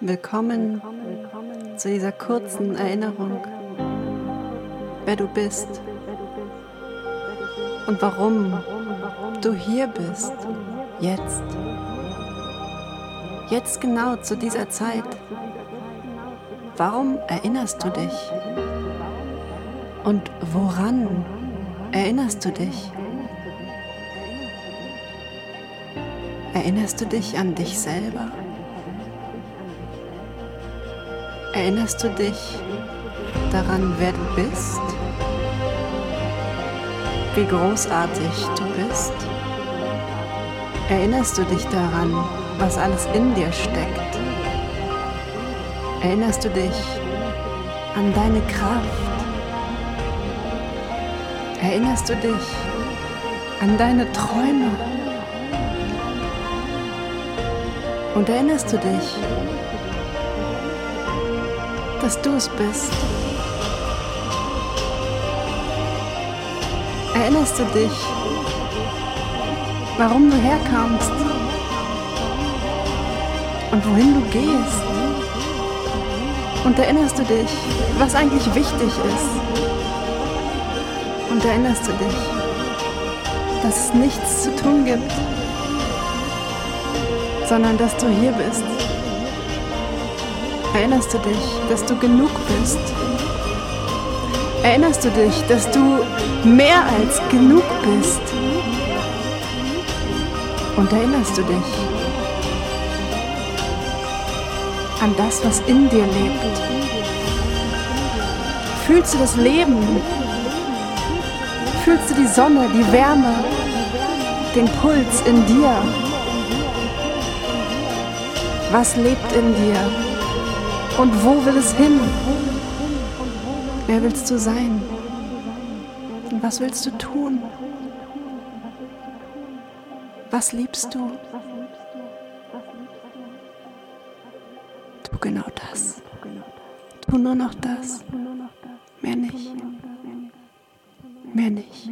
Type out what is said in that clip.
Willkommen zu dieser kurzen Erinnerung, wer du bist und warum du hier bist, jetzt. Jetzt genau zu dieser Zeit. Warum erinnerst du dich? Und woran erinnerst du dich? Erinnerst du dich an dich selber? Erinnerst du dich daran, wer du bist? Wie großartig du bist? Erinnerst du dich daran, was alles in dir steckt? Erinnerst du dich an deine Kraft? Erinnerst du dich an deine Träume? Und erinnerst du dich dass du es bist. Erinnerst du dich, warum du herkamst und wohin du gehst? Und erinnerst du dich, was eigentlich wichtig ist? Und erinnerst du dich, dass es nichts zu tun gibt, sondern dass du hier bist? Erinnerst du dich, dass du genug bist? Erinnerst du dich, dass du mehr als genug bist? Und erinnerst du dich an das, was in dir lebt? Fühlst du das Leben? Fühlst du die Sonne, die Wärme, den Puls in dir? Was lebt in dir? Und wo will es hin? Wer willst du sein? Und was willst du tun? Was liebst du? Tu genau das. Tu nur noch das. Mehr nicht. Mehr nicht.